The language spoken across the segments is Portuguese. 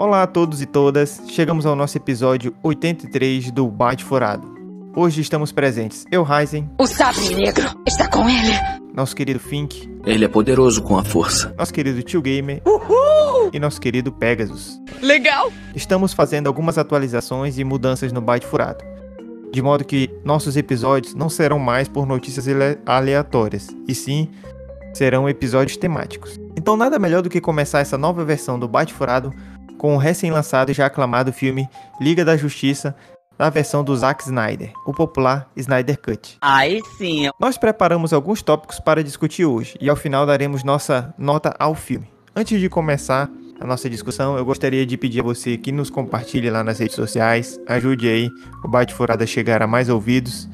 Olá a todos e todas, chegamos ao nosso episódio 83 do Bate Furado. Hoje estamos presentes eu, Ryzen, O Sabre Negro está com ele. nosso querido Fink, Ele é poderoso com a força. nosso querido Tio Gamer e nosso querido Pegasus. Legal. Estamos fazendo algumas atualizações e mudanças no Byte Furado, de modo que nossos episódios não serão mais por notícias ale- aleatórias, e sim serão episódios temáticos. Então nada melhor do que começar essa nova versão do Byte Furado com o recém-lançado e já aclamado filme Liga da Justiça, na versão do Zack Snyder, o popular Snyder Cut. Aí sim, Nós preparamos alguns tópicos para discutir hoje e ao final daremos nossa nota ao filme. Antes de começar a nossa discussão, eu gostaria de pedir a você que nos compartilhe lá nas redes sociais, ajude aí o Bate Furada a chegar a mais ouvidos.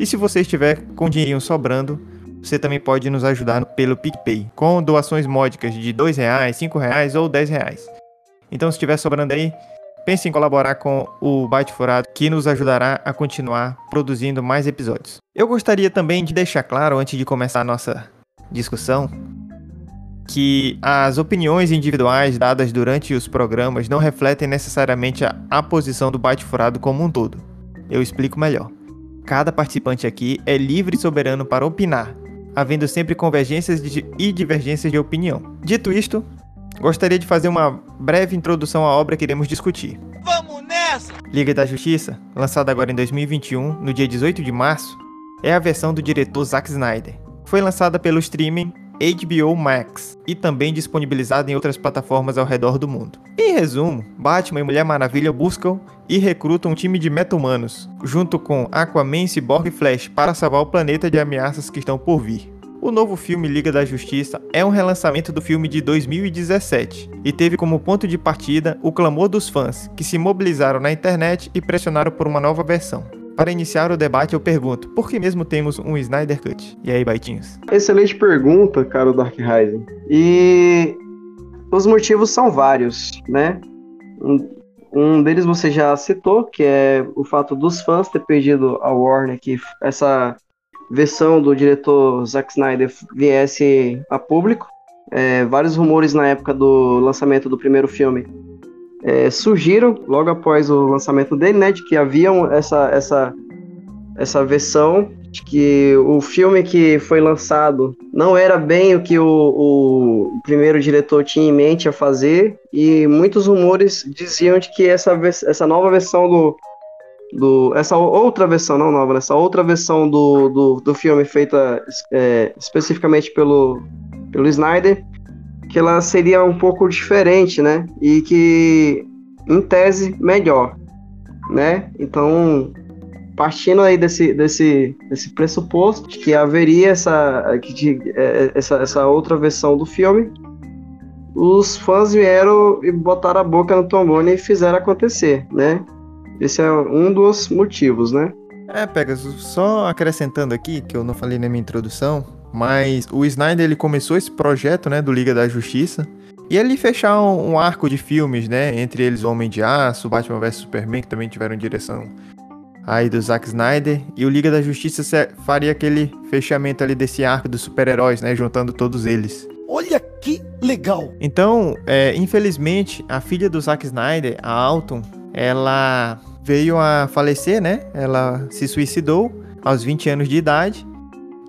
E se você estiver com dinheirinho sobrando, você também pode nos ajudar pelo PicPay, com doações módicas de 2 reais, 5 reais ou 10 reais. Então se estiver sobrando aí, pense em colaborar com o Byte Furado, que nos ajudará a continuar produzindo mais episódios. Eu gostaria também de deixar claro, antes de começar a nossa discussão, que as opiniões individuais dadas durante os programas não refletem necessariamente a, a posição do Byte Furado como um todo. Eu explico melhor. Cada participante aqui é livre e soberano para opinar, havendo sempre convergências e divergências de opinião. Dito isto, gostaria de fazer uma breve introdução à obra que iremos discutir. vamos nessa! Liga da Justiça, lançada agora em 2021, no dia 18 de março, é a versão do diretor Zack Snyder. Foi lançada pelo streaming HBO Max e também disponibilizada em outras plataformas ao redor do mundo. Em resumo, Batman e Mulher Maravilha buscam e recrutam um time de meta-humanos, junto com Aquaman, Cyborg e Flash, para salvar o planeta de ameaças que estão por vir. O novo filme Liga da Justiça é um relançamento do filme de 2017 e teve como ponto de partida o clamor dos fãs, que se mobilizaram na internet e pressionaram por uma nova versão. Para iniciar o debate, eu pergunto: por que mesmo temos um Snyder Cut? E aí, Baitinhos? Excelente pergunta, cara, Dark Rising. E os motivos são vários, né? Um deles você já citou, que é o fato dos fãs ter pedido a Warner que essa versão do diretor Zack Snyder viesse a público. É, vários rumores na época do lançamento do primeiro filme é, surgiram logo após o lançamento dele, né? De que haviam essa, essa, essa versão de que o filme que foi lançado não era bem o que o, o primeiro diretor tinha em mente a fazer, e muitos rumores diziam de que essa, essa nova versão do, do. Essa outra versão, não nova, né, essa outra versão do, do, do filme feita é, especificamente pelo, pelo Snyder, que ela seria um pouco diferente, né? E que, em tese, melhor, né? Então, partindo aí desse, desse, desse pressuposto de que haveria essa, que é, essa, essa outra versão do filme, os fãs vieram e botaram a boca no trombone e fizeram acontecer, né? Esse é um dos motivos, né? É, Pegasus, só acrescentando aqui, que eu não falei na minha introdução, mas o Snyder ele começou esse projeto, né, do Liga da Justiça, e ele fechar um, um arco de filmes, né, entre eles o Homem de Aço, Batman vs Superman, que também tiveram direção aí do Zack Snyder, e o Liga da Justiça faria aquele fechamento ali desse arco dos super-heróis, né, juntando todos eles. Olha que legal! Então, é, infelizmente, a filha do Zack Snyder, a Alton, ela veio a falecer, né? Ela se suicidou aos 20 anos de idade.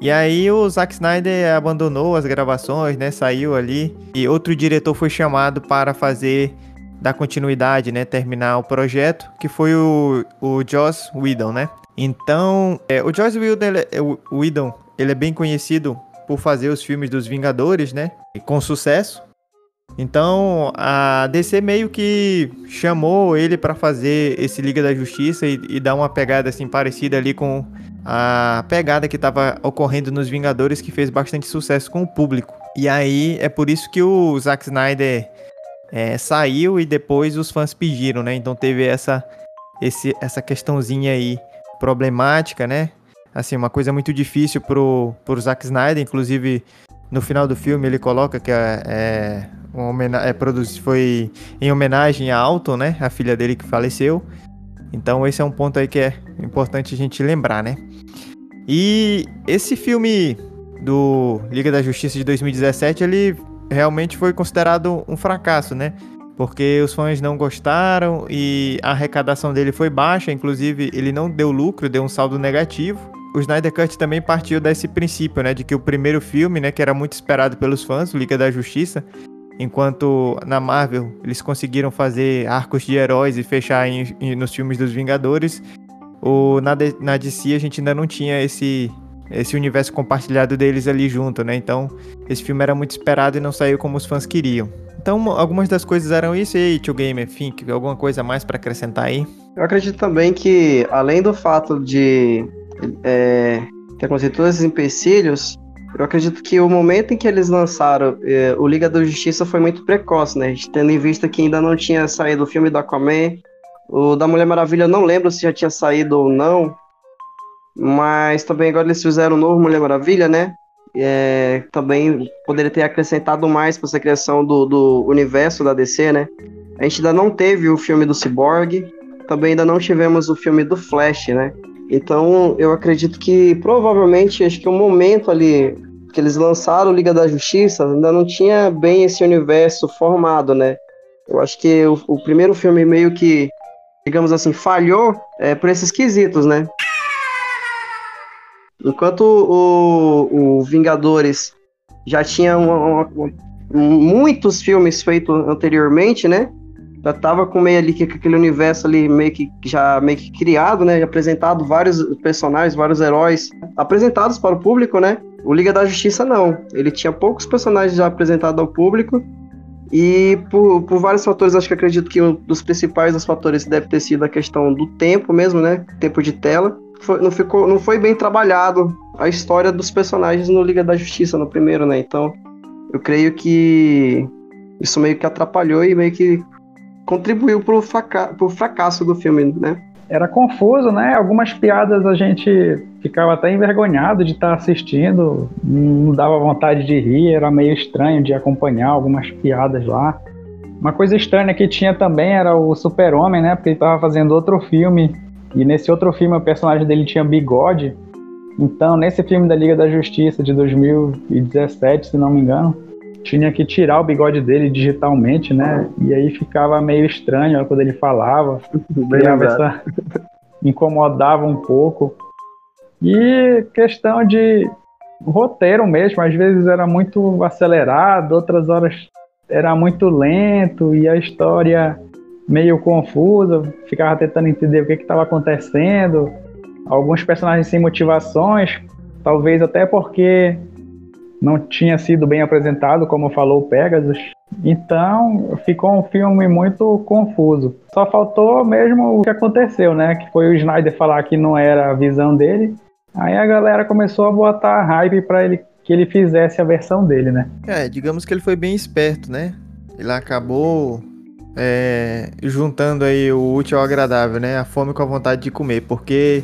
E aí o Zack Snyder abandonou as gravações, né? Saiu ali e outro diretor foi chamado para fazer dar continuidade, né? Terminar o projeto, que foi o, o Joss Whedon, né? Então, é, o Joss Whedon, ele, é- o Whedon, ele é bem conhecido por fazer os filmes dos Vingadores, né? E com sucesso. Então, a DC meio que chamou ele pra fazer esse Liga da Justiça e, e dar uma pegada assim parecida ali com a pegada que tava ocorrendo nos Vingadores, que fez bastante sucesso com o público. E aí é por isso que o Zack Snyder é, saiu e depois os fãs pediram, né? Então teve essa, esse, essa questãozinha aí problemática, né? Assim, uma coisa muito difícil pro, pro Zack Snyder, inclusive no final do filme ele coloca que é, é, uma homena- é foi em homenagem a Alton, né? A filha dele que faleceu. Então esse é um ponto aí que é importante a gente lembrar, né? E esse filme do Liga da Justiça de 2017, ele realmente foi considerado um fracasso, né? porque os fãs não gostaram e a arrecadação dele foi baixa, inclusive ele não deu lucro, deu um saldo negativo. O Snyder Cut também partiu desse princípio, né, de que o primeiro filme, né, que era muito esperado pelos fãs, o Liga da Justiça, enquanto na Marvel eles conseguiram fazer arcos de heróis e fechar em, em, nos filmes dos Vingadores, o, na, na DC a gente ainda não tinha esse, esse universo compartilhado deles ali junto, né? Então, esse filme era muito esperado e não saiu como os fãs queriam. Então, algumas das coisas eram isso. E aí, Tio Gamer, Fink, alguma coisa mais para acrescentar aí? Eu acredito também que, além do fato de é, ter acontecido todos esses empecilhos, eu acredito que o momento em que eles lançaram é, o Liga da Justiça foi muito precoce, né? Tendo em vista que ainda não tinha saído o filme do Aquaman, o da Mulher Maravilha não lembro se já tinha saído ou não, mas também agora eles fizeram o novo Mulher Maravilha, né? É, também poderia ter acrescentado mais para essa criação do, do universo da DC, né? A gente ainda não teve o filme do Cyborg, também ainda não tivemos o filme do Flash, né? Então eu acredito que provavelmente acho que o momento ali que eles lançaram Liga da Justiça ainda não tinha bem esse universo formado, né? Eu acho que o, o primeiro filme meio que, digamos assim, falhou é, por esses quesitos, né? Enquanto o, o Vingadores já tinha uma, uma, muitos filmes feitos anteriormente, né? Já tava com meio ali que aquele universo ali meio que já meio que criado, né? Apresentado vários personagens, vários heróis apresentados para o público, né? O Liga da Justiça não. Ele tinha poucos personagens já apresentados ao público. E por, por vários fatores, acho que acredito que um dos principais dos fatores deve ter sido a questão do tempo mesmo, né? Tempo de tela foi, não, ficou, não foi bem trabalhado a história dos personagens no Liga da Justiça, no primeiro, né? Então, eu creio que isso meio que atrapalhou e meio que contribuiu pro, fraca pro fracasso do filme, né? Era confuso, né? Algumas piadas a gente ficava até envergonhado de estar assistindo, não dava vontade de rir, era meio estranho de acompanhar algumas piadas lá. Uma coisa estranha que tinha também era o Super-Homem, né? Porque ele estava fazendo outro filme e nesse outro filme o personagem dele tinha bigode. Então, nesse filme da Liga da Justiça de 2017, se não me engano, tinha que tirar o bigode dele digitalmente, né? E aí ficava meio estranho quando ele falava. Essa... incomodava um pouco. E questão de roteiro mesmo, às vezes era muito acelerado, outras horas era muito lento e a história meio confusa, ficava tentando entender o que estava acontecendo. Alguns personagens sem motivações, talvez até porque não tinha sido bem apresentado, como falou o Pegasus. Então ficou um filme muito confuso. Só faltou mesmo o que aconteceu, né? Que foi o Snyder falar que não era a visão dele. Aí a galera começou a botar hype para ele que ele fizesse a versão dele, né? É, digamos que ele foi bem esperto, né? Ele acabou é, juntando aí o útil ao agradável, né? A fome com a vontade de comer, porque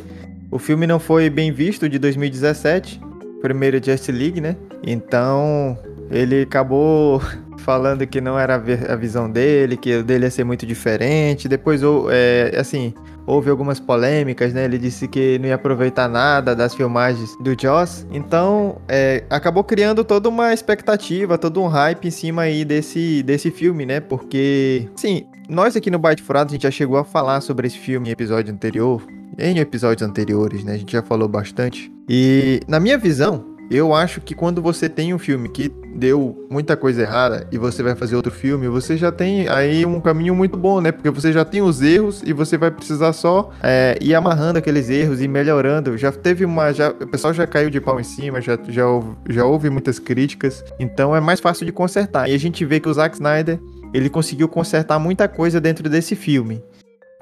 o filme não foi bem visto de 2017, primeiro Just League, né? Então ele acabou falando que não era a visão dele, que o dele ia ser muito diferente. Depois, é, assim, houve algumas polêmicas, né? Ele disse que não ia aproveitar nada das filmagens do Joss. Então, é, acabou criando toda uma expectativa, todo um hype em cima aí desse, desse filme, né? Porque, sim, nós aqui no Byte Furado a gente já chegou a falar sobre esse filme em episódio anterior, em episódios anteriores, né? A gente já falou bastante. E, na minha visão, eu acho que quando você tem um filme que deu muita coisa errada e você vai fazer outro filme, você já tem aí um caminho muito bom, né? Porque você já tem os erros e você vai precisar só é, ir amarrando aqueles erros e melhorando. Já teve uma. Já, o pessoal já caiu de pau em cima, já, já, já houve muitas críticas. Então é mais fácil de consertar. E a gente vê que o Zack Snyder ele conseguiu consertar muita coisa dentro desse filme.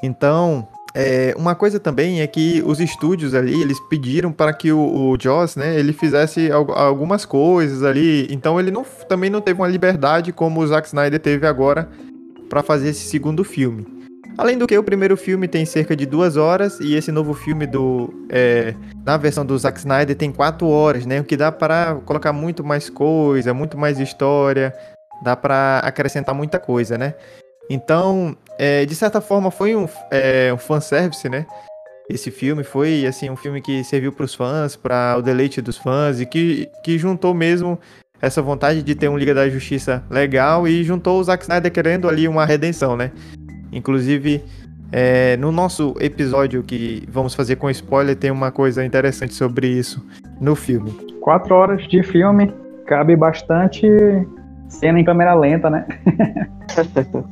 Então, é, uma coisa também é que os estúdios ali, eles pediram para que o, o Joss, né, ele fizesse algumas coisas ali, então ele não, também não teve uma liberdade como o Zack Snyder teve agora para fazer esse segundo filme. Além do que, o primeiro filme tem cerca de duas horas e esse novo filme do é, na versão do Zack Snyder tem quatro horas, né, o que dá para colocar muito mais coisa, muito mais história, dá para acrescentar muita coisa, né? Então, é, de certa forma, foi um, é, um fanservice, né? Esse filme foi, assim, um filme que serviu para os fãs, para o deleite dos fãs e que, que juntou mesmo essa vontade de ter um Liga da Justiça legal e juntou o Zack Snyder querendo ali uma redenção, né? Inclusive, é, no nosso episódio que vamos fazer com spoiler, tem uma coisa interessante sobre isso no filme. Quatro horas de filme, cabe bastante cena em câmera lenta, né?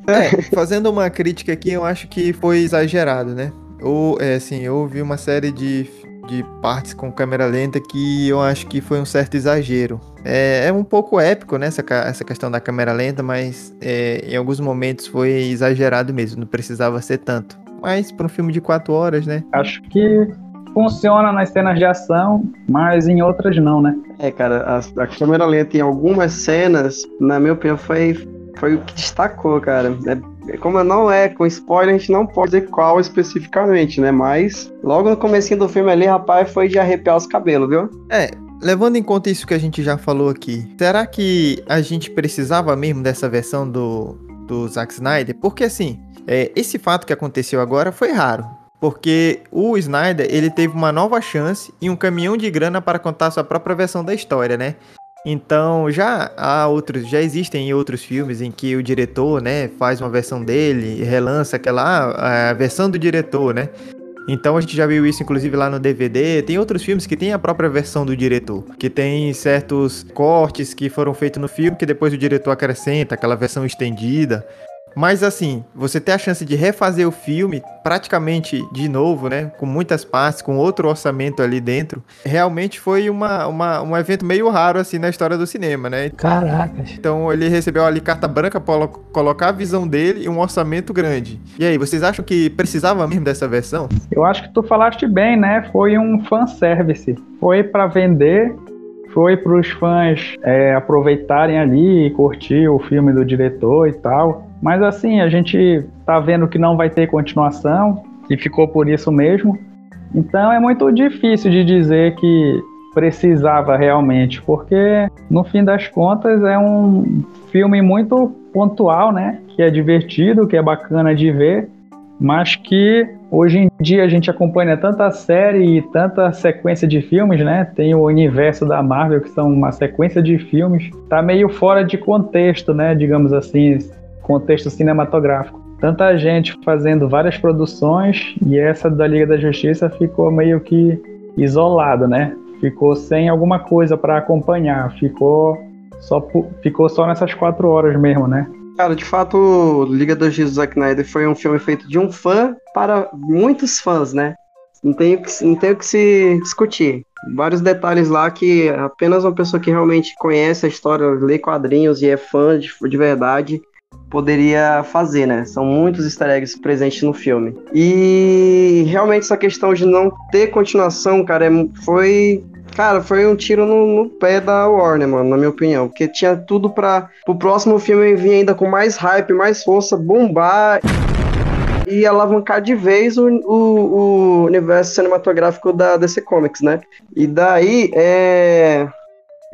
É, fazendo uma crítica aqui, eu acho que foi exagerado, né? Ou, é, assim, eu ouvi uma série de, de partes com câmera lenta que eu acho que foi um certo exagero. É, é um pouco épico, né, essa, essa questão da câmera lenta, mas é, em alguns momentos foi exagerado mesmo, não precisava ser tanto. Mas para um filme de quatro horas, né? Acho que funciona nas cenas de ação, mas em outras não, né? É, cara, a, a câmera lenta em algumas cenas, na minha opinião, foi, foi o que destacou, cara. É, como não é com spoiler, a gente não pode dizer qual especificamente, né? Mas logo no comecinho do filme ali, rapaz, foi de arrepiar os cabelos, viu? É, levando em conta isso que a gente já falou aqui, será que a gente precisava mesmo dessa versão do, do Zack Snyder? Porque assim, é, esse fato que aconteceu agora foi raro. Porque o Snyder, ele teve uma nova chance e um caminhão de grana para contar sua própria versão da história, né? Então, já há outros, já existem outros filmes em que o diretor, né, faz uma versão dele e relança aquela a versão do diretor, né? Então a gente já viu isso inclusive lá no DVD. Tem outros filmes que tem a própria versão do diretor, que tem certos cortes que foram feitos no filme que depois o diretor acrescenta aquela versão estendida. Mas assim, você ter a chance de refazer o filme praticamente de novo, né? Com muitas partes, com outro orçamento ali dentro, realmente foi uma, uma- um evento meio raro assim na história do cinema, né? Caracas. Então ele recebeu ali carta branca para colo- colocar a visão dele e um orçamento grande. E aí, vocês acham que precisava mesmo dessa versão? Eu acho que tu falaste bem, né? Foi um fanservice. Foi pra vender, foi pros fãs é, aproveitarem ali e curtir o filme do diretor e tal. Mas assim, a gente tá vendo que não vai ter continuação e ficou por isso mesmo. Então é muito difícil de dizer que precisava realmente, porque no fim das contas é um filme muito pontual, né? Que é divertido, que é bacana de ver, mas que hoje em dia a gente acompanha tanta série e tanta sequência de filmes, né? Tem o universo da Marvel, que são uma sequência de filmes, tá meio fora de contexto, né? Digamos assim, contexto cinematográfico. Tanta gente fazendo várias produções e essa da Liga da Justiça ficou meio que isolada, né? Ficou sem alguma coisa para acompanhar, ficou só, ficou só nessas quatro horas mesmo, né? Cara, de fato, Liga da Justiça do Zack Snyder foi um filme feito de um fã para muitos fãs, né? Não tem, que, não o que se discutir. Vários detalhes lá que apenas uma pessoa que realmente conhece a história, lê quadrinhos e é fã de, de verdade poderia fazer, né? São muitos easter eggs presentes no filme. E realmente essa questão de não ter continuação, cara, é- foi Cara, foi um tiro no, no pé da Warner, mano, na minha opinião. Porque tinha tudo pra o próximo filme vir ainda com mais hype, mais força, bombar e alavancar de vez o, o- o universo cinematográfico da DC Comics, né? E daí, é.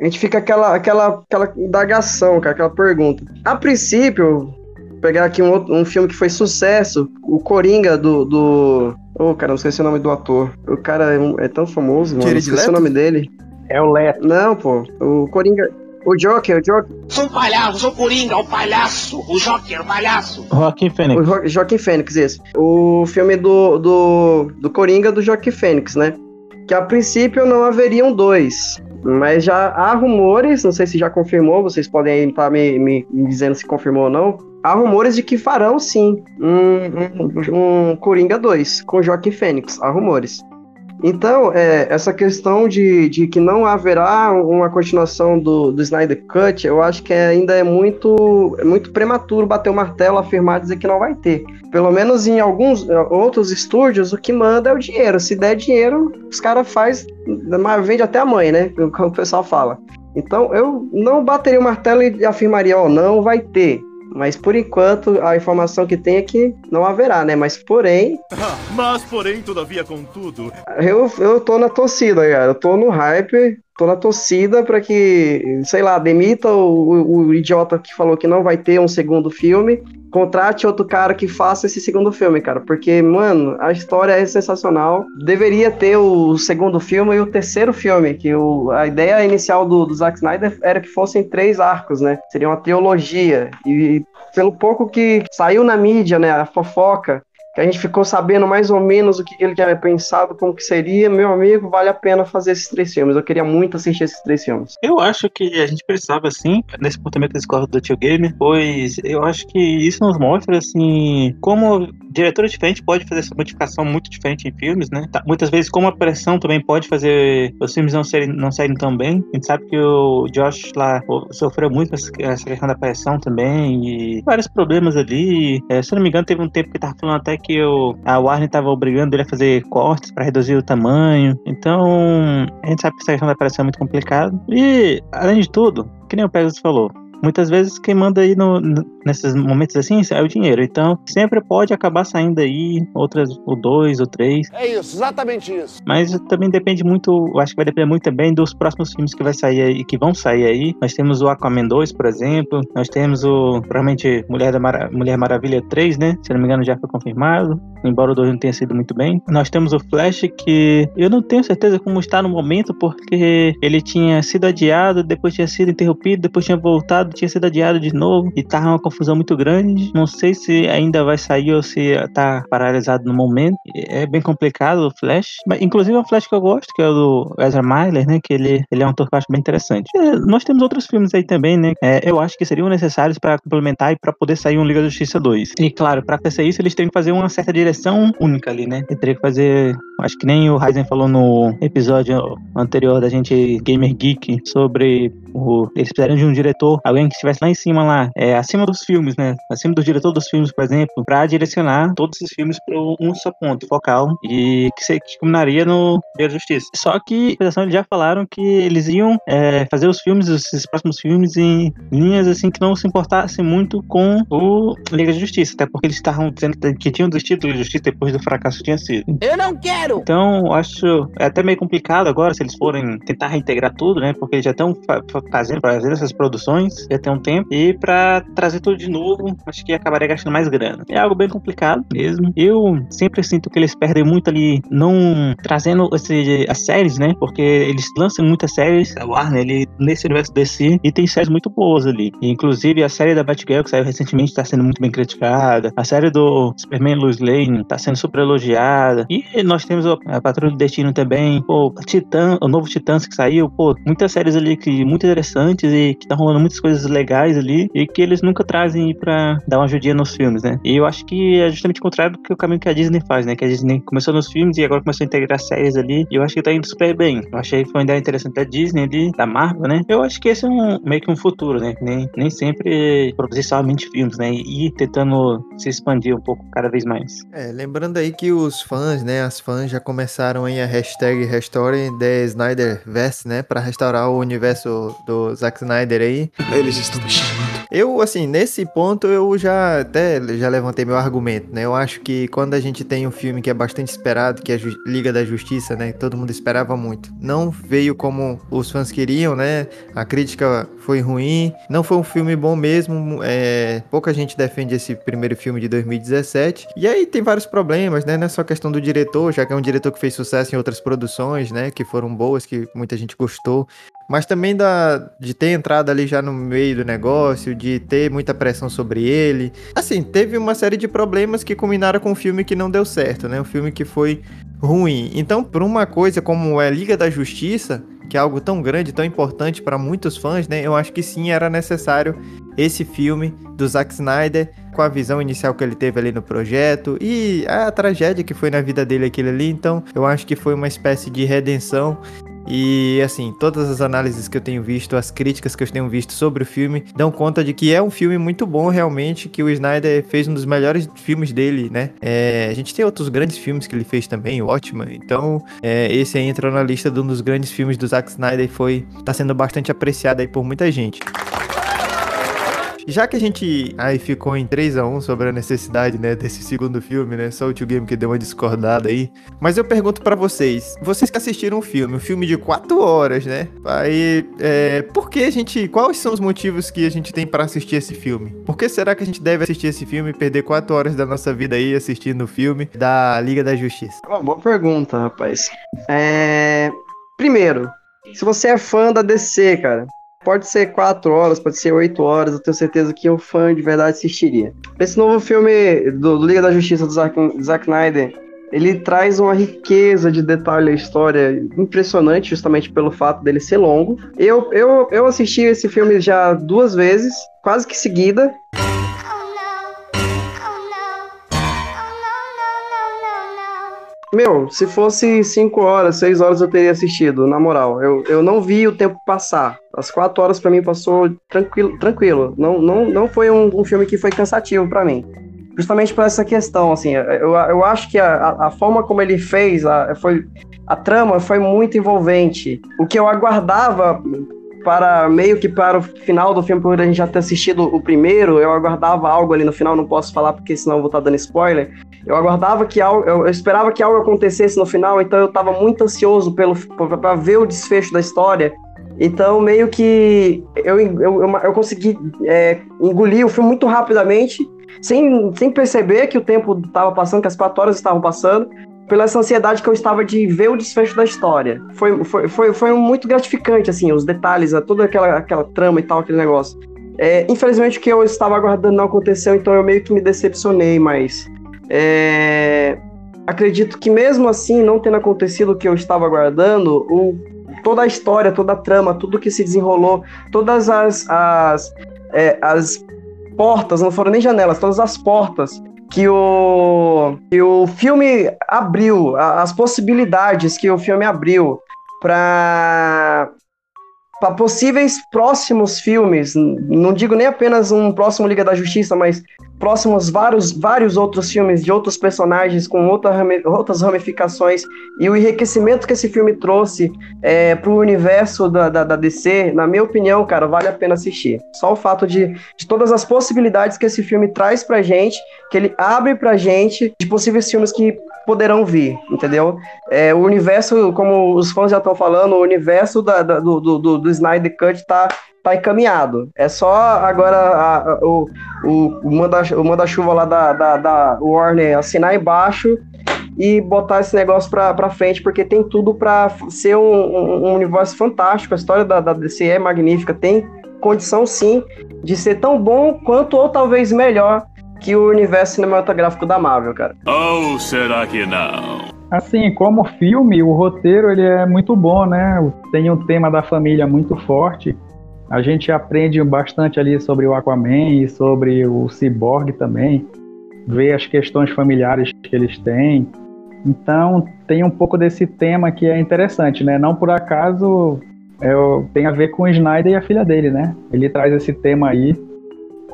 A gente fica aquela, aquela, aquela indagação, cara, aquela pergunta. A princípio, vou pegar aqui um, outro- um filme que foi sucesso, o Coringa do. do... Ô, cara, não esqueci o nome do ator. O cara é, é tão famoso, mano. Jared Esqueci o nome dele. É o Leto. Não, pô. O Coringa. O Joker, o Joker. Sou um palhaço, sou o Coringa, o palhaço, o Joker, o palhaço. Joaquim O Fênix. Jo- Joaquim Fênix, isso. O filme do, do, do Coringa do Joaquim Fênix, né? Que a princípio não haveriam dois. Mas já há rumores, não sei se já confirmou, vocês podem estar me, me, me dizendo se confirmou ou não. Há rumores de que farão sim um, um, um Coringa 2 com Joaquim Fênix. Há rumores. Então, é, essa questão de, de que não haverá uma continuação do, do Snyder Cut, eu acho que ainda é muito, é muito prematuro bater o martelo, afirmar, dizer que não vai ter. Pelo menos em alguns eh, outros estúdios, o que manda é o dinheiro. Se der dinheiro, os caras faz, vende até a mãe, né? Como o pessoal fala. Então, eu não bateria o martelo e afirmaria, ó, não vai ter. Mas por enquanto, a informação que tem é que não haverá, né? Mas porém, Mas, porém, todavia, contudo, eu, eu tô na torcida, cara. Eu tô no hype, tô na torcida pra que, sei lá, demita o, o- idiota que falou que não vai ter um segundo filme, contrate outro cara que faça esse segundo filme, cara. Porque, mano, a história é sensacional. Deveria ter o segundo filme e o terceiro filme, que o, a ideia inicial do, do Zack Snyder era que fossem três arcos, né? Seria uma trilogia. E pelo pouco que saiu na mídia, né, a fofoca, que a gente ficou sabendo mais ou menos o que ele tinha pensado, como que seria, meu amigo, vale a pena fazer esses três filmes. Eu queria muito assistir esses três filmes. Eu acho que a gente precisava, assim, nesse também que discordo do Tio Gamer, pois eu acho que isso nos mostra, assim, como diretor diferente pode fazer essa modificação muito diferente em filmes, né? Tá, muitas vezes, como a pressão também pode fazer os filmes não serem, não saírem tão bem. A gente sabe que o Josh lá sofreu muito essa questão da pressão também e vários problemas ali. É, se não me engano, teve um tempo que tava falando até que o, a Warner tava obrigando ele a fazer cortes para reduzir o tamanho. Então, a gente sabe que essa questão da pressão é muito complicada. E, além de tudo, que nem o Pegasus falou, muitas vezes quem manda aí no, nesses momentos assim é o dinheiro. Então, sempre pode acabar saindo aí outras, o dois, o três. É isso, exatamente isso. Mas também depende muito, acho que vai depender muito também dos próximos filmes que vai sair aí, que vão sair aí. Nós temos o Aquaman 2, por exemplo. Nós temos o, provavelmente, Mulher, da Mara, Mulher Maravilha 3, né? Se não me engano, já foi confirmado. Embora o 2 não tenha sido muito bem. Nós temos o Flash, que eu não tenho certeza como está no momento, porque ele tinha sido adiado, depois tinha sido interrompido, depois tinha voltado, tinha sido adiado de novo e tava uma confusão muito grande. Não sei se ainda vai sair ou se tá paralisado no momento. É bem complicado o Flash. Mas, inclusive é um Flash que eu gosto, que é o do Ezra Miller, né? Que ele, ele é um ator que eu acho bem interessante. É, nós temos outros filmes aí também, né? É, eu acho que seriam necessários para complementar e para poder sair um Liga da Justiça 2. E claro, para acontecer isso, eles têm que fazer uma certa direção única ali, né? Ele teria que fazer. Acho que nem o Ryzen falou no episódio anterior da gente Gamer Geek sobre o, eles precisariam de um diretor, alguém que estivesse lá em cima, lá, é, acima dos filmes, né? Acima do diretor dos filmes, por exemplo, para direcionar todos esses filmes para um só ponto focal e que, se, que culminaria no Dia da Justiça. Só que eles já falaram que eles iam é, fazer os filmes, esses próximos filmes, em linhas assim que não se importassem muito com o Liga da Justiça, até porque eles estavam dizendo que tinham desistido do Liga da Justiça depois do fracasso que tinha sido. Eu não quero! Então, acho é até meio complicado agora se eles forem tentar reintegrar tudo, né? Porque eles já estão fazendo, fazendo essas produções já tem um tempo. E para trazer tudo de novo, acho que acabaria gastando mais grana. É algo bem complicado mesmo. Eu sempre sinto que eles perdem muito ali, não trazendo esse, as séries, né? Porque eles lançam muitas séries, a Warner, ele, nesse universo DC, e tem séries muito boas ali. E, inclusive, a série da Batgirl, que saiu recentemente, está sendo muito bem criticada. A série do Superman Lois Lane está sendo super elogiada. E nós temos a Patrulha do Destino também. Pô, Titã, o novo Titãs que saiu, pô, muitas séries ali que muito interessantes e que tá rolando muitas coisas legais ali e que eles nunca trazem para dar uma ajudinha nos filmes, né? E eu acho que é justamente o contrário do que o caminho que a Disney faz, né? Que a Disney começou nos filmes e agora começou a integrar séries ali e eu acho que tá indo super bem. Eu achei que foi uma ideia interessante da Disney ali, da Marvel, né? Eu acho que esse é um meio que um futuro, né? Nem, nem sempre produzir somente filmes, né? E ir tentando se expandir um pouco cada vez mais. É, lembrando aí que os fãs, né? As fãs já começaram aí a hashtag Restore the Snyderverse, né? Pra restaurar o universo do Zack Snyder aí. Eles estão me chamando. Eu, assim, nesse ponto eu já até já levantei meu argumento, né? Eu acho que quando a gente tem um filme que é bastante esperado, que é Liga da Justiça, né? Todo mundo esperava muito. Não veio como os fãs queriam, né? A crítica foi ruim. Não foi um filme bom mesmo. É... Pouca gente defende esse primeiro filme de 2017. E aí tem vários problemas, né? Não é só questão do diretor, já que é um diretor que fez sucesso em outras produções, né? Que foram boas, que muita gente gostou mas também da, de ter entrado ali já no meio do negócio, de ter muita pressão sobre ele. Assim, teve uma série de problemas que culminaram com um filme que não deu certo, né? Um filme que foi ruim. Então, por uma coisa como é Liga da Justiça, que é algo tão grande, tão importante para muitos fãs, né? Eu acho que sim era necessário esse filme do Zack Snyder com a visão inicial que ele teve ali no projeto e a tragédia que foi na vida dele aquilo ali. Então, eu acho que foi uma espécie de redenção e assim, todas as análises que eu tenho visto, as críticas que eu tenho visto sobre o filme, dão conta de que é um filme muito bom realmente, que o Snyder fez um dos melhores filmes dele, né? É, a gente tem outros grandes filmes que ele fez também, o. Então, é, esse aí entrou na lista de um dos grandes filmes do Zack Snyder e foi tá sendo bastante apreciado aí por muita gente. Já que a gente aí ficou em 3 a 1 sobre a necessidade, né, desse segundo filme, né? Só o Tio Game que deu uma discordada aí. Mas eu pergunto pra vocês, vocês que assistiram o filme, um filme de 4 horas, né? Aí, é, por que a gente, quais são os motivos que a gente tem pra assistir esse filme? Por que será que a gente deve assistir esse filme e perder 4 horas da nossa vida aí assistindo o filme da Liga da Justiça? Uma boa pergunta, rapaz. É... Primeiro, se você é fã da DC, cara, pode ser 4 horas, pode ser 8 horas, eu tenho certeza que um fã de verdade assistiria. Esse novo filme do, do Liga da Justiça do Zack, Zack Snyder, ele traz uma riqueza de detalhe à história impressionante, justamente pelo fato dele ser longo. Eu, eu, eu assisti esse filme já duas vezes, quase que seguida, Meu, se fosse 5 horas, 6 horas eu teria assistido, na moral. Eu, eu não vi o tempo passar. As 4 horas para mim passou tranquilo. tranquilo. Não, não, não foi um, um filme que foi cansativo para mim. Justamente por essa questão, assim, eu, eu acho que a, a forma como ele fez, a, foi, a trama foi muito envolvente. O que eu aguardava para meio que para o final do filme, por a gente já ter assistido o primeiro, eu aguardava algo ali no final, não posso falar porque senão eu vou estar dando spoiler. Eu aguardava que algo, eu esperava que algo acontecesse no final, então eu estava muito ansioso pelo para ver o desfecho da história. Então, meio que eu, eu, eu, consegui é, engolir o filme muito rapidamente, sem, sem perceber que o tempo estava passando, que as quatro horas estavam passando pela essa ansiedade que eu estava de ver o desfecho da história. Foi, foi, foi, foi muito gratificante, assim, os detalhes, toda aquela, aquela trama e tal, aquele negócio. É, infelizmente o que eu estava aguardando não aconteceu, então eu meio que me decepcionei, mas é, acredito que mesmo assim, não tendo acontecido o que eu estava aguardando, o, toda a história, toda a trama, tudo que se desenrolou, todas as, as, é, as portas, não foram nem janelas, todas as portas que o, que o filme abriu, as possibilidades que o filme abriu para para possíveis próximos filmes, não digo nem apenas um próximo Liga da Justiça, mas próximos vários, vários outros filmes de outros personagens com outra, outras ramificações e o enriquecimento que esse filme trouxe é, para o universo da, da, da, DC, na minha opinião, cara, vale a pena assistir. Só o fato de, de todas as possibilidades que esse filme traz pra gente, que ele abre pra gente de possíveis filmes que poderão vir, entendeu? É, o universo, como os fãs já estão falando, o universo da, da, do, do, do Snyder Cut tá, tá encaminhado. É só agora a, a, o, o, o manda-chuva lá da, da, da Warner assinar embaixo e botar esse negócio pra, pra frente, porque tem tudo para ser um, um, um, universo fantástico. A história da, da DC é magnífica, tem condição sim de ser tão bom quanto ou talvez melhor que o universo cinematográfico da Marvel, cara. Ou será que não? Assim, como filme, o roteiro ele é muito bom, né? Tem um tema da família muito forte. A gente aprende bastante ali sobre o Aquaman e sobre o Cyborg também. Vê as questões familiares que eles têm. Então, tem um pouco desse tema que é interessante, né? Não por acaso é, tem a ver com o Snyder e a filha dele, né? Ele traz esse tema aí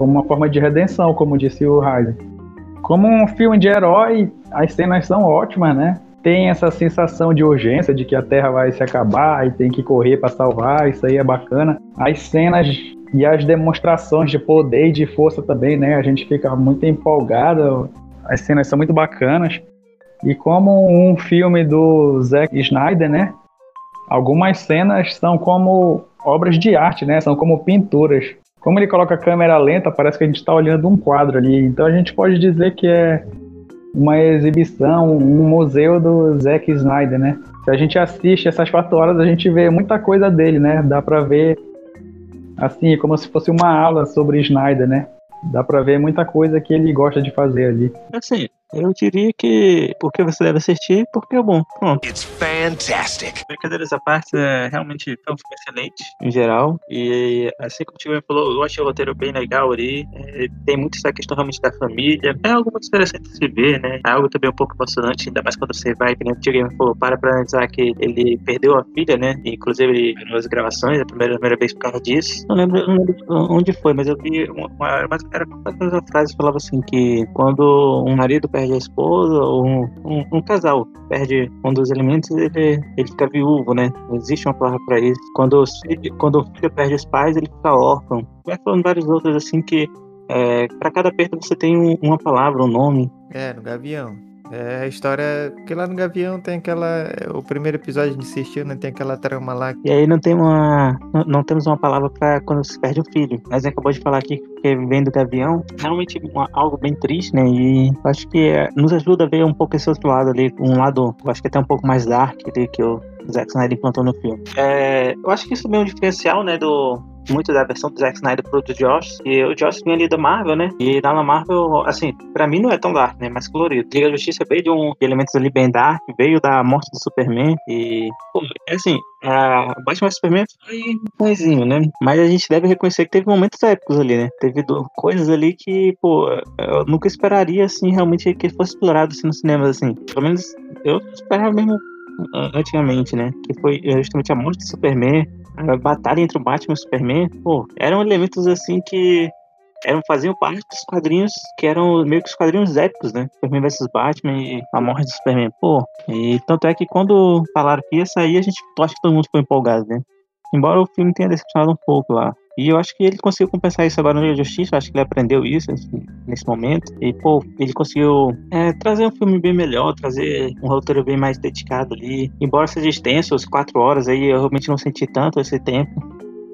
como uma forma de redenção, como disse o Ryzen. Como um filme de herói, as cenas são ótimas, né? Tem essa sensação de urgência, de que a Terra vai se acabar e tem que correr para salvar, isso aí é bacana. As cenas e as demonstrações de poder e de força também, né? A gente fica muito empolgado, as cenas são muito bacanas. E como um filme do Zack Snyder, né? Algumas cenas são como obras de arte, né? São como pinturas. Como ele coloca a câmera lenta, parece que a gente está olhando um quadro ali. Então a gente pode dizer que é uma exibição, um museu do Zack Snyder, né? Se a gente assiste essas quatro horas, a gente vê muita coisa dele, né? Dá para ver assim, como se fosse uma aula sobre Snyder, né? Dá para ver muita coisa que ele gosta de fazer ali. Assim, eu diria que porque você deve assistir, porque é bom. Pronto. It's fantastic. Brincadeiras à parte, é, realmente foi um filme excelente, em geral. E assim como o Tio falou, eu achei o roteiro bem legal ali. É, tem muito essa questão realmente da família. É algo muito interessante de se ver, né? É algo também um pouco emocionante, ainda mais quando você vai, que nem o Tio falou, para pra analisar que ele perdeu a filha, né? Inclusive ele viu as gravações, a primeira, a primeira vez por causa disso. Não lembro, não lembro onde foi, mas eu vi uma, uma, era uma frase que falava assim que quando um marido perde perde a esposa, ou um, um, um casal perde um dos elementos, ele, ele fica viúvo, né? Existe uma palavra para isso. Quando, quando o filho perde os pais, ele fica órfão. Vai falando vários outros assim que é, para cada perda você tem um- uma palavra, um nome. É, no Gavião. É a história. Porque lá no Gavião tem aquela. O primeiro episódio gente assistiu, né? Tem aquela trama lá. E aí não tem uma. Não, não temos uma palavra para quando se perde um filho. Mas acabou de falar aqui que vem do Gavião. Realmente uma- algo bem triste, né? E eu acho que é, nos ajuda a ver um pouco esse outro lado ali. Um lado, eu acho que até um pouco mais dark ali que o Zack Snyder implantou no filme. É, eu acho que isso é um diferencial, né? Do, muito da versão do Zack Snyder pro do Josh. E o Josh vinha ali da Marvel, né? E lá na Marvel, assim, pra mim não é tão dark, né? Mais colorido. Liga da Justiça veio de, um, de elementos ali bem dark, veio da morte do Superman. E, pô, é assim, a Batman vs Superman foi ruimzinho, né? Mas a gente deve reconhecer que teve momentos épicos ali, né? Teve coisas ali que, pô, eu nunca esperaria, assim, realmente que fosse explorado assim, nos cinemas, assim. Pelo menos eu esperava mesmo antigamente, né? Que foi justamente a morte do Superman, a batalha entre o Batman e o Superman, pô, eram elementos assim que eram, faziam parte dos quadrinhos que eram meio que os quadrinhos épicos, né? Superman vs Batman e a morte do Superman, pô. E tanto é que quando falaram que ia sair, a gente acho que todo mundo ficou empolgado, né? Embora o filme tenha decepcionado um pouco lá. E eu acho que ele conseguiu compensar isso agora no Justiça, acho que ele aprendeu isso assim, nesse momento. E, pô, ele conseguiu é, trazer um filme bem melhor, trazer um roteiro bem mais dedicado ali. Embora seja extenso, as quatro horas aí, eu realmente não senti tanto esse tempo.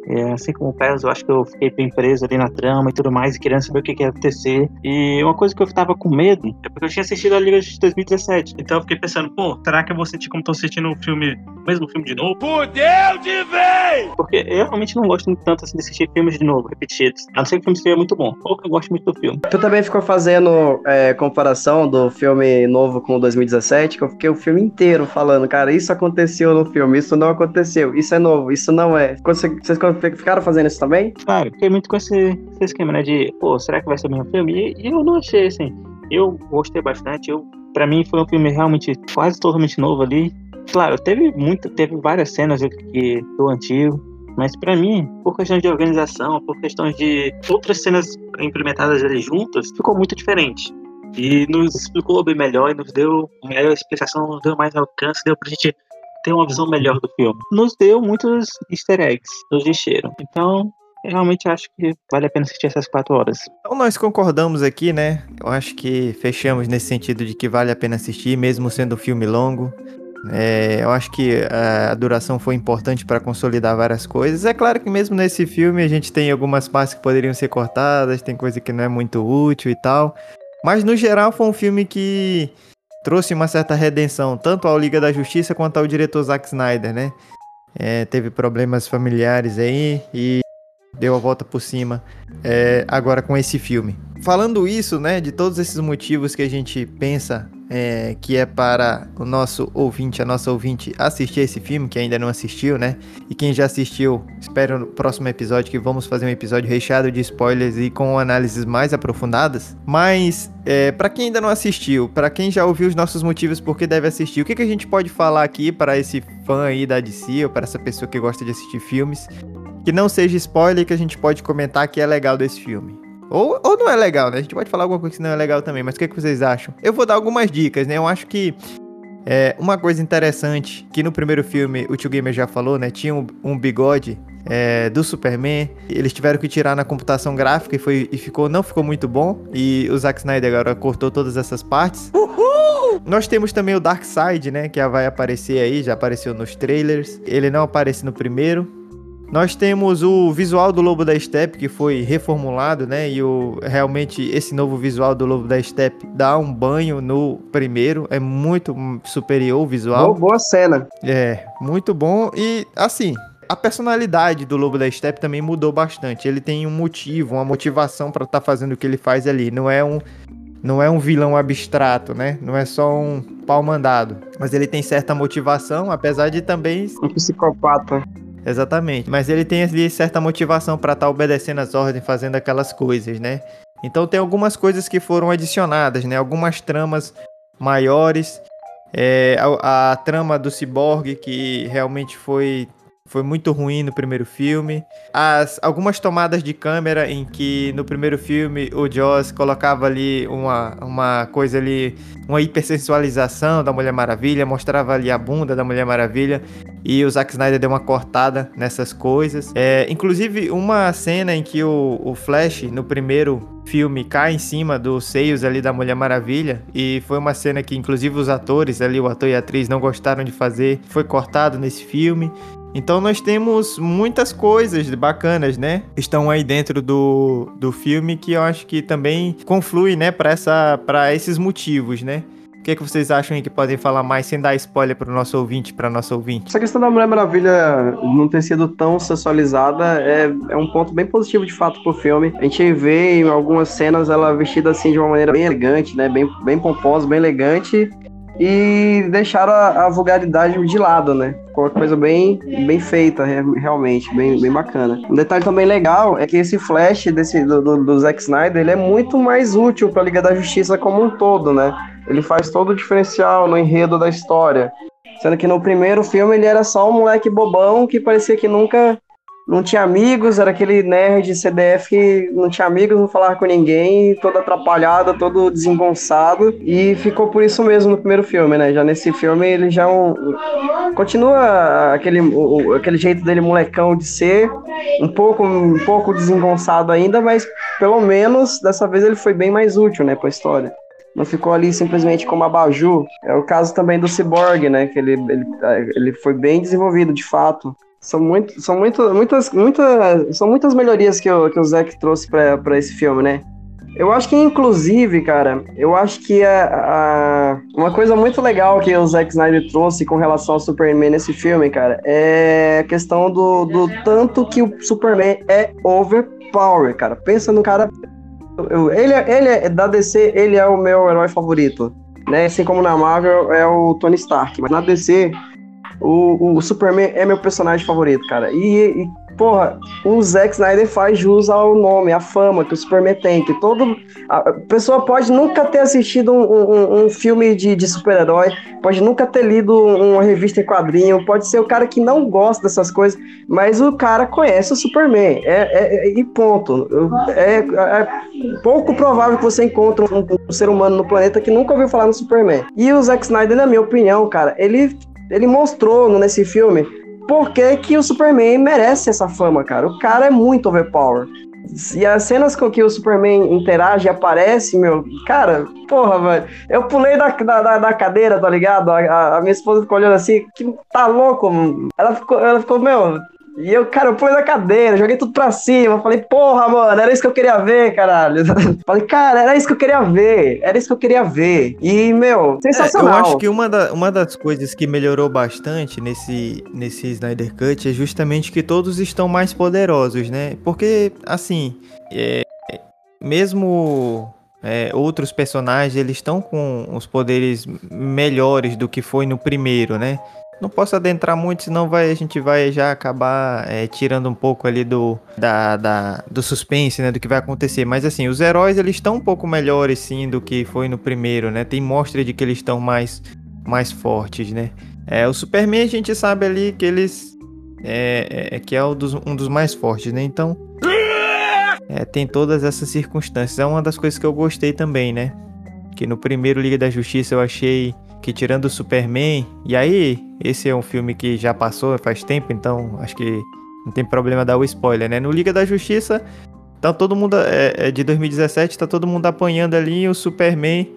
É, assim como o Pérez, eu acho que eu fiquei bem preso ali na trama e tudo mais, e querendo saber o que, que ia acontecer. E uma coisa que eu tava com medo é porque eu tinha assistido a Liga de 2017. Então eu fiquei pensando, pô, será que eu vou sentir como tô assistindo o filme, o mesmo filme de novo? Fudeu de vez! Porque eu realmente não gosto muito tanto assim, de assistir filmes de novo, repetidos. A não ser que o filme seja muito bom. Ou que eu gosto muito do filme. Tu também ficou fazendo é, comparação do filme novo com o 2017, que eu fiquei o filme inteiro falando, cara, isso aconteceu no filme, isso não aconteceu, isso é novo, isso não é. Vocês ficaram fazendo isso também? Claro, fiquei muito com esse, esse esquema, né? De, pô, será que vai ser o mesmo filme? E, eu não achei, assim. Eu gostei bastante. Eu, pra mim, foi um filme realmente quase totalmente novo ali. Claro, teve muito, teve várias cenas que, do antigo. Mas pra mim, por questão de organização, por questões de outras cenas implementadas ali juntas, ficou muito diferente. E nos explicou bem melhor e nos deu melhor explicação, nos deu mais alcance, deu pra gente ter uma visão melhor do filme. Nos deu muitos easter eggs, nos encheram. Então, eu realmente acho que vale a pena assistir essas quatro horas. Então nós concordamos aqui, né? Eu acho que fechamos nesse sentido de que vale a pena assistir, mesmo sendo um filme longo. É, eu acho que a, a duração foi importante para consolidar várias coisas. É claro que mesmo nesse filme a gente tem algumas partes que poderiam ser cortadas, tem coisa que não é muito útil e tal. Mas no geral foi um filme que trouxe uma certa redenção, tanto ao Liga da Justiça quanto ao diretor Zack Snyder, né? É, teve problemas familiares aí e deu a volta por cima é, agora com esse filme. Falando isso, né, de todos esses motivos que a gente pensa é, que é para o nosso ouvinte, a nossa ouvinte assistir esse filme, que ainda não assistiu, né? E quem já assistiu, espero no próximo episódio que vamos fazer um episódio recheado de spoilers e com análises mais aprofundadas. Mas, é, para quem ainda não assistiu, para quem já ouviu os nossos motivos por que deve assistir, o que, que a gente pode falar aqui para esse fã aí da DC ou para essa pessoa que gosta de assistir filmes, que não seja spoiler que a gente pode comentar que é legal desse filme? Ou, ou não é legal, né? A gente pode falar alguma coisa que não é legal também, mas o que, que vocês acham? Eu vou dar algumas dicas, né? Eu acho que é, uma coisa interessante, que no primeiro filme o Tio Gamer já falou, né? Tinha um, um bigode é, do Superman. Eles tiveram que tirar na computação gráfica e, foi, e ficou, não ficou muito bom. E o Zack Snyder agora cortou todas essas partes. Uhul! Nós temos também o Darkseid, né? Que vai aparecer aí, já apareceu nos trailers. Ele não aparece no primeiro. Nós temos o visual do Lobo da Steppe que foi reformulado, né? E o, realmente esse novo visual do Lobo da Steppe dá um banho no primeiro. É muito superior o visual. Boa, boa cena. É, muito bom. E assim, a personalidade do Lobo da Steppe também mudou bastante. Ele tem um motivo, uma motivação para estar tá fazendo o que ele faz ali. Não é um não é um vilão abstrato, né? Não é só um pau mandado. Mas ele tem certa motivação, apesar de também. Um psicopata. Exatamente. Mas ele tem ali certa motivação para estar tá obedecendo as ordens, fazendo aquelas coisas, né? Então tem algumas coisas que foram adicionadas, né? Algumas tramas maiores. É, a, a, trama do Cyborg que realmente foi foi muito ruim no primeiro filme. As, algumas tomadas de câmera em que no primeiro filme o Joss colocava ali uma, uma coisa ali, uma hipersensualização da Mulher Maravilha, mostrava ali a bunda da Mulher Maravilha e o Zack Snyder deu uma cortada nessas coisas. É, inclusive, uma cena em que o, o Flash, no primeiro filme, cai em cima dos seios ali da Mulher Maravilha, e foi uma cena que, inclusive, os atores ali, o ator e a atriz, não gostaram de fazer, foi cortado nesse filme. Então nós temos muitas coisas bacanas, né? Estão aí dentro do, do filme que eu acho que também conflui, né, para essa para esses motivos, né? O que, é que vocês acham aí que podem falar mais sem dar spoiler para o nosso ouvinte, para nossa ouvinte? Essa questão da Mulher Maravilha não ter sido tão sensualizada é, é um ponto bem positivo de fato pro filme. A gente vê em algumas cenas ela vestida assim de uma maneira bem elegante, né? Bem, bem pomposa, bem elegante e deixaram a, a, vulgaridade de lado, né? Ficou uma coisa bem, bem feita, realmente, bem, bem bacana. Um detalhe também legal é que esse Flash desse, do, do, do Zack Snyder ele é muito mais útil para a Liga da Justiça como um todo, né? Ele faz todo o diferencial no enredo da história. Sendo que no primeiro filme ele era só um moleque bobão que parecia que nunca não tinha amigos, era aquele nerd CDF que não tinha amigos, não falava com ninguém, todo atrapalhado, todo desengonçado, e ficou por isso mesmo no primeiro filme, né? Já nesse filme ele já é um, continua aquele, o, aquele jeito dele molecão de ser, um pouco, um pouco desengonçado ainda, mas pelo menos dessa vez ele foi bem mais útil, né, pra história não ficou ali simplesmente como abajur. É o caso também do Cyborg, né? Que ele, ele, ele foi bem desenvolvido, de fato. São, muito, são muito, muitas, são muitas melhorias que o, que o Zack trouxe para esse filme, né? Eu acho que, inclusive, cara, eu acho que a, a, uma coisa muito legal que o Zack Snyder trouxe com relação ao Superman nesse filme, cara, é a questão do, do tanto que o Superman é overpower, cara. Pensa no cara. Ele, ele é da DC, ele é o meu herói favorito. Né? Assim como na Marvel é o Tony Stark. Mas na DC, o, o Superman é meu personagem favorito, cara. E, e, porra, o Zack Snyder faz jus ao nome, à fama que o Superman tem. Que todo. A pessoa pode nunca ter assistido um, um, um filme de, de super-herói, pode nunca ter lido uma revista em quadrinho, pode ser o cara que não gosta dessas coisas, mas o cara conhece o Superman. É, é, é e ponto. É, é, pouco provável que você encontre um, um ser humano no planeta que nunca ouviu falar no Superman. E o Zack Snyder, na minha opinião, cara, ele ele mostrou nesse filme por que, que o Superman merece essa fama, cara. O cara é muito overpower. E as cenas com que o Superman interage e aparece, meu, cara, porra, velho. Eu pulei da, da, da cadeira, tá ligado? A, a, minha esposa ficou olhando assim, que tá louco. Ela ficou, ela ficou, meu, e eu, cara, eu pulei da cadeira, joguei tudo pra cima. Falei, porra, mano, era isso que eu queria ver, caralho. Falei, cara, era isso que eu queria ver. Era isso que eu queria ver. E, meu, sensacional. É, eu acho que uma, da, uma das coisas que melhorou bastante nesse, nesse Snyder Cut é justamente que todos estão mais poderosos, né? Porque, assim, é, mesmo é, outros personagens, eles estão com os poderes melhores do que foi no primeiro, né? Não posso adentrar muito, senão vai, a gente vai já acabar é, tirando um pouco ali do, da, da, do suspense, né? Do que vai acontecer. Mas assim, os heróis eles estão um pouco melhores sim do que foi no primeiro, né? Tem mostra de que eles estão mais, mais fortes, né? É, o Superman a gente sabe ali que eles. É, é que é um dos, um dos mais fortes, né? Então. É, tem todas essas circunstâncias. É uma das coisas que eu gostei também, né? Que no primeiro Liga da Justiça eu achei que tirando o Superman, e aí esse é um filme que já passou faz tempo, então acho que não tem problema dar o spoiler, né? No Liga da Justiça, tá todo mundo é, é de 2017, tá todo mundo apanhando ali o Superman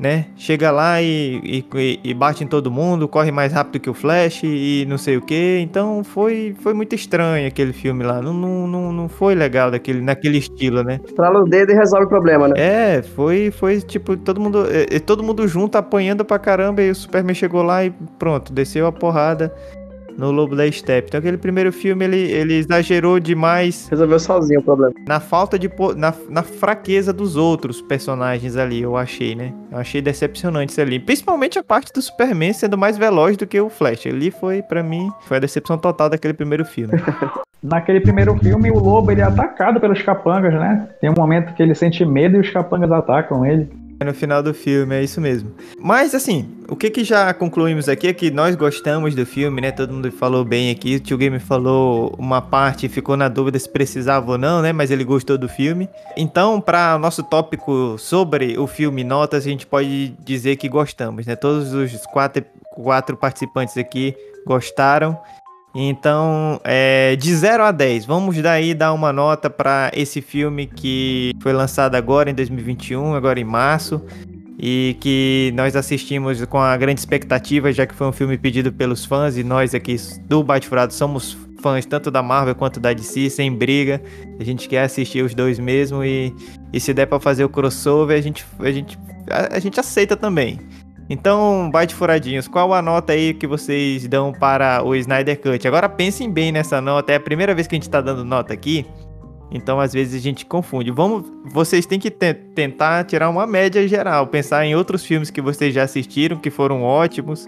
né? Chega lá e, e, e, bate em todo mundo, corre mais rápido que o Flash e não sei o que. Então foi, foi muito estranho aquele filme lá. Não, não, não, não foi legal daquele, naquele estilo, né? Estrala o dedo e resolve o problema, né? É, foi, foi tipo, todo mundo, é, todo mundo junto apanhando pra caramba e o Superman chegou lá e pronto, desceu a porrada no Lobo da Steppe. Então aquele primeiro filme ele, ele exagerou demais. Resolveu sozinho o problema. Na falta de. Na, na fraqueza dos outros personagens ali, eu achei, né? Eu achei decepcionante isso ali. Principalmente a parte do Superman sendo mais veloz do que o Flash. Ali foi, para mim, foi a decepção total daquele primeiro filme. Naquele primeiro filme, o lobo ele é atacado pelos capangas, né? Tem um momento que ele sente medo e os capangas atacam ele. No final do filme, é isso mesmo. Mas assim, o que que já concluímos aqui é que nós gostamos do filme, né? Todo mundo falou bem aqui. O tio Game falou uma parte, ficou na dúvida se precisava ou não, né? Mas ele gostou do filme. Então, para nosso tópico sobre o filme Notas, a gente pode dizer que gostamos, né? Todos os quatro, quatro participantes aqui gostaram. Então, é, de 0 a 10, vamos daí dar uma nota para esse filme que foi lançado agora em 2021, agora em março, e que nós assistimos com a grande expectativa, já que foi um filme pedido pelos fãs e nós aqui do Bate Furado somos fãs tanto da Marvel quanto da DC, sem briga. A gente quer assistir os dois mesmo e, e se der para fazer o crossover, a gente, a, gente, a, a gente aceita também. Então, bate furadinhos, qual a nota aí que vocês dão para o Snyder Cut? Agora pensem bem nessa nota, é a primeira vez que a gente está dando nota aqui, então às vezes a gente confunde. Vamos, vocês têm que te tentar tirar uma média geral, pensar em outros filmes que vocês já assistiram, que foram ótimos,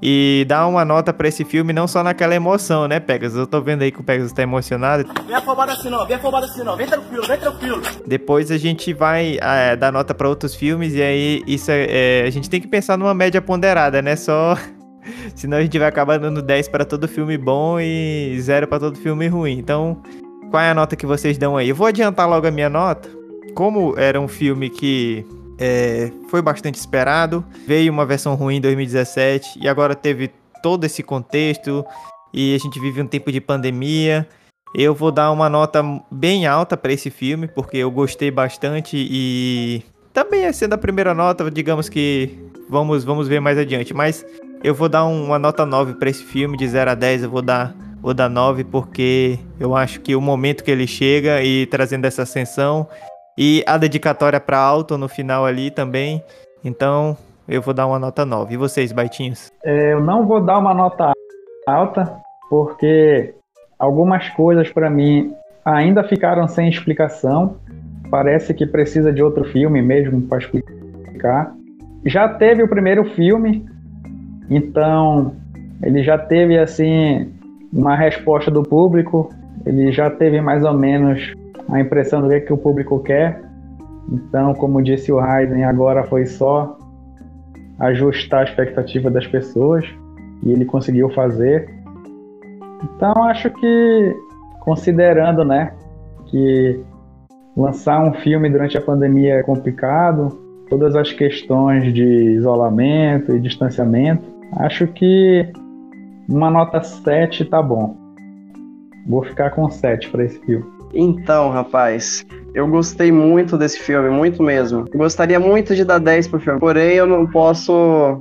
e dar uma nota para esse filme, não só naquela emoção, né, Pegasus? Eu tô vendo aí que o Pegasus tá emocionado. Vem afobado assim não, vem afobado assim não, vem tranquilo, vem tranquilo. Depois a gente vai é, dar nota para outros filmes e aí isso é, é, a gente tem que pensar numa média ponderada, né? Só senão a gente vai acabar dando 10 para todo filme bom e 0 para todo filme ruim. Então, qual é a nota que vocês dão aí? Eu vou adiantar logo a minha nota. Como era um filme que é, foi bastante esperado. Veio uma versão ruim em 2017 e agora teve todo esse contexto e a gente vive um tempo de pandemia. Eu vou dar uma nota bem alta para esse filme porque eu gostei bastante e também sendo a primeira nota, digamos que vamos vamos ver mais adiante, mas eu vou dar uma nota 9 para esse filme de 0 a 10, eu vou dar vou dar 9 porque eu acho que o momento que ele chega e trazendo essa ascensão e a dedicatória para Alto no final ali também. Então, eu vou dar uma nota 9. E vocês, Baitinhos? Eu não vou dar uma nota alta, porque algumas coisas para mim ainda ficaram sem explicação. Parece que precisa de outro filme mesmo para explicar. Já teve o primeiro filme, então ele já teve assim uma resposta do público, ele já teve mais ou menos a impressão do que, é que o público quer. Então, como disse o Raiden, agora foi só ajustar a expectativa das pessoas e ele conseguiu fazer. Então, acho que considerando, né, que lançar um filme durante a pandemia é complicado, todas as questões de isolamento e distanciamento, acho que uma nota 7 tá bom. Vou ficar com 7 para esse filme. Então, rapaz, eu gostei muito desse filme, muito mesmo. Gostaria muito de dar 10 pro filme, porém eu não posso,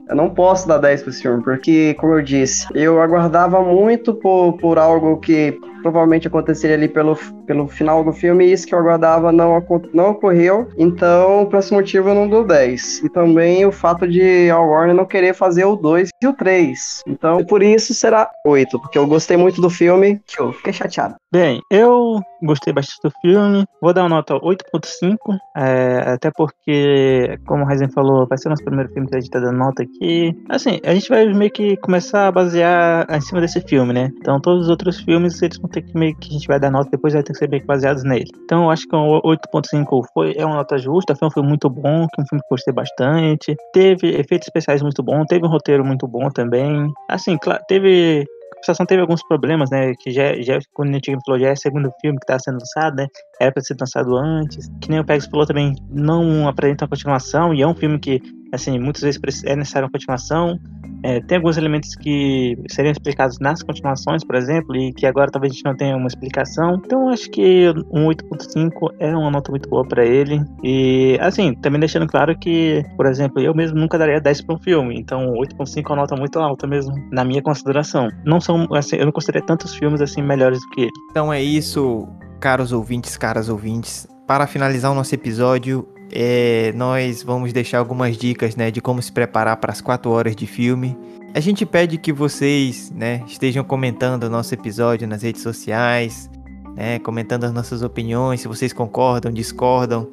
eu não posso dar 10 pro filme, porque, como eu disse, eu aguardava muito por, por algo que provavelmente aconteceria ali pelo, pelo final do filme, e isso que eu aguardava não, não ocorreu. Então, por esse motivo, eu não dou 10. E também o fato de a Warner não querer fazer o 2 e o 3. Então, por isso será 8, porque eu gostei muito do filme, que eu fiquei chateado. Bem, eu gostei bastante do filme, vou dar uma nota 8.5, é, até porque, como o Ryzen falou, vai ser o nosso primeiro filme que a gente tá dando nota aqui. Assim, a gente vai meio que começar a basear em cima desse filme, né? Então, todos os outros filmes, eles vão ter que meio que a gente vai dar nota, depois vai ter que ser meio que baseados nele. Então eu acho que um 8.5 foi, é uma nota justa, foi um filme muito bom, que é um filme que gostei bastante. Teve efeitos especiais muito bons, teve um roteiro muito bom também. Assim, claro, teve a situação teve alguns problemas, né? Que já, já como o Antigo falou, já é o segundo filme que está sendo lançado, né? Era para ser lançado antes. Que nem o Pegs falou também, não apresenta uma continuação, e é um filme que, assim, muitas vezes é necessário uma continuação. É, tem alguns elementos que seriam explicados nas continuações, por exemplo, e que agora talvez a gente não tenha uma explicação. Então acho que um 8.5 é uma nota muito boa para ele. E assim, também deixando claro que, por exemplo, eu mesmo nunca daria 10 para um filme, então 8.5 é uma nota muito alta mesmo, na minha consideração. Não são, assim, eu não considero tantos filmes assim melhores do que ele. Então é isso, caros ouvintes, caras ouvintes. Para finalizar o nosso episódio, é, nós vamos deixar algumas dicas né, de como se preparar para as 4 horas de filme. A gente pede que vocês né, estejam comentando o nosso episódio nas redes sociais, né, comentando as nossas opiniões, se vocês concordam, discordam.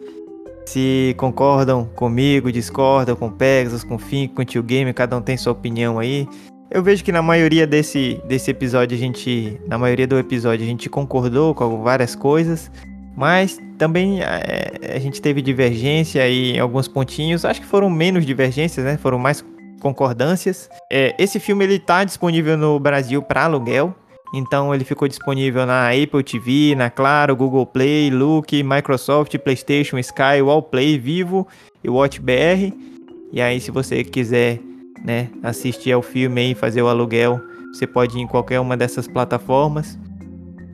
Se concordam comigo, discordam com Pegasus, com Fink, com Tio Game, cada um tem sua opinião aí. Eu vejo que na maioria desse, desse episódio a gente. Na maioria do episódio a gente concordou com várias coisas. Mas também é, a gente teve divergência aí em alguns pontinhos. Acho que foram menos divergências, né? Foram mais concordâncias. É, esse filme ele tá disponível no Brasil para aluguel. Então ele ficou disponível na Apple TV, na Claro, Google Play, Look, Microsoft, PlayStation, Sky, Wallplay, Vivo e WatchBR. E aí se você quiser, né, assistir ao filme e fazer o aluguel, você pode ir em qualquer uma dessas plataformas.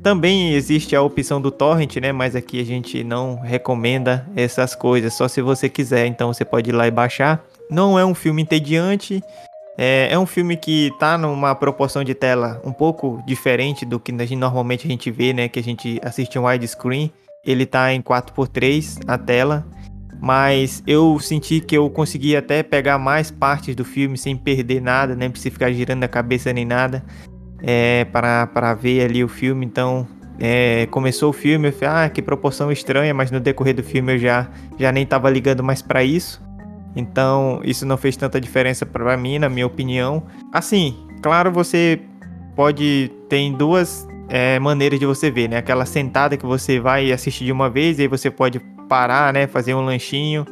Também existe a opção do torrent, né? Mas aqui a gente não recomenda essas coisas, só se você quiser. Então você pode ir lá e baixar. Não é um filme entediante. É, é um filme que tá numa proporção de tela um pouco diferente do que a gente, normalmente a gente vê, né? Que a gente assiste um widescreen. Ele tá em 4x3 a tela. Mas eu senti que eu consegui até pegar mais partes do filme sem perder nada, nem precisar ficar girando a cabeça nem nada é, para ver ali o filme. Então, é, começou o filme, eu falei, ah, que proporção estranha, mas no decorrer do filme eu já, já nem estava ligando mais para isso. Então, isso não fez tanta diferença para mim, na minha opinião. Assim, claro, você pode ter duas é, maneiras de você ver, né? Aquela sentada que você vai assistir de uma vez, e aí você pode parar, né? Fazer um lanchinho,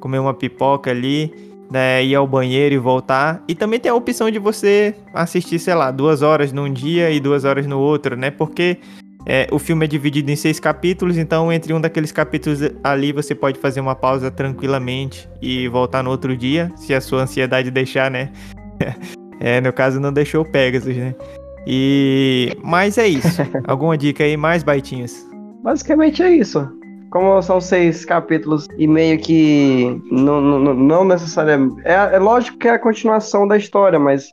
comer uma pipoca ali né, ir ao banheiro e voltar. E também tem a opção de você assistir, sei lá, duas horas num dia e duas horas no outro, né? Porque é, o filme é dividido em seis capítulos, então entre um daqueles capítulos ali você pode fazer uma pausa tranquilamente e voltar no outro dia, se a sua ansiedade deixar, né? é, no caso não deixou o Pegasus, né? E mas é isso. Alguma dica aí mais baitinhas? Basicamente é isso como são seis capítulos e meio que não, não, não necessariamente. É, é lógico que é a continuação da história, mas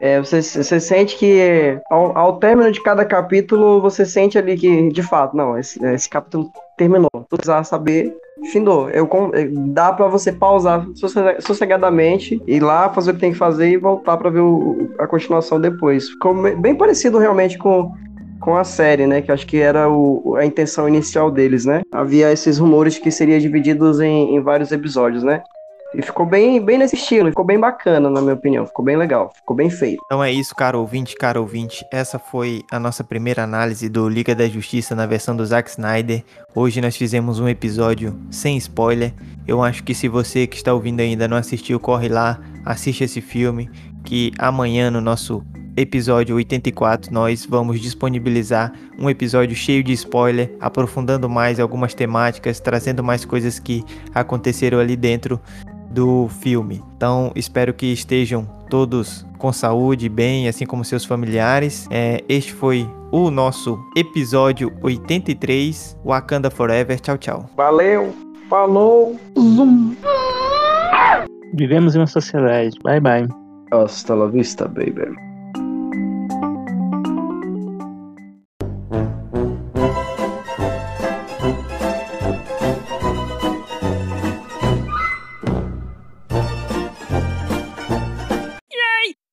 é, você, você sente que ao, ao término de cada capítulo, você sente ali que, de fato, não, esse, esse capítulo terminou. Tu precisava saber, findou. Eu, é, dá para você pausar sossegadamente, ir lá, fazer o que tem que fazer e voltar para ver o, a continuação depois. Ficou bem parecido realmente com com a série, né? Que acho que era o, a intenção inicial deles, né? Havia esses rumores que seria divididos em, em vários episódios, né? E ficou bem, bem nesse estilo, ficou bem bacana, na minha opinião. Ficou bem legal, ficou bem feito. Então é isso, caro ouvinte, caro ouvinte. Essa foi a nossa primeira análise do Liga da Justiça na versão do Zack Snyder. Hoje nós fizemos um episódio sem spoiler. Eu acho que se você que está ouvindo ainda não assistiu, corre lá, assiste esse filme. Que amanhã no nosso episódio 84, nós vamos disponibilizar um episódio cheio de spoiler, aprofundando mais algumas temáticas, trazendo mais coisas que aconteceram ali dentro do filme. Então, espero que estejam todos com saúde, bem, assim como seus familiares. É, este foi o nosso episódio 83, Wakanda Forever. Tchau, tchau. Valeu, falou, zoom. Vivemos em uma sociedade. Bye, bye. Hasta la vista, baby.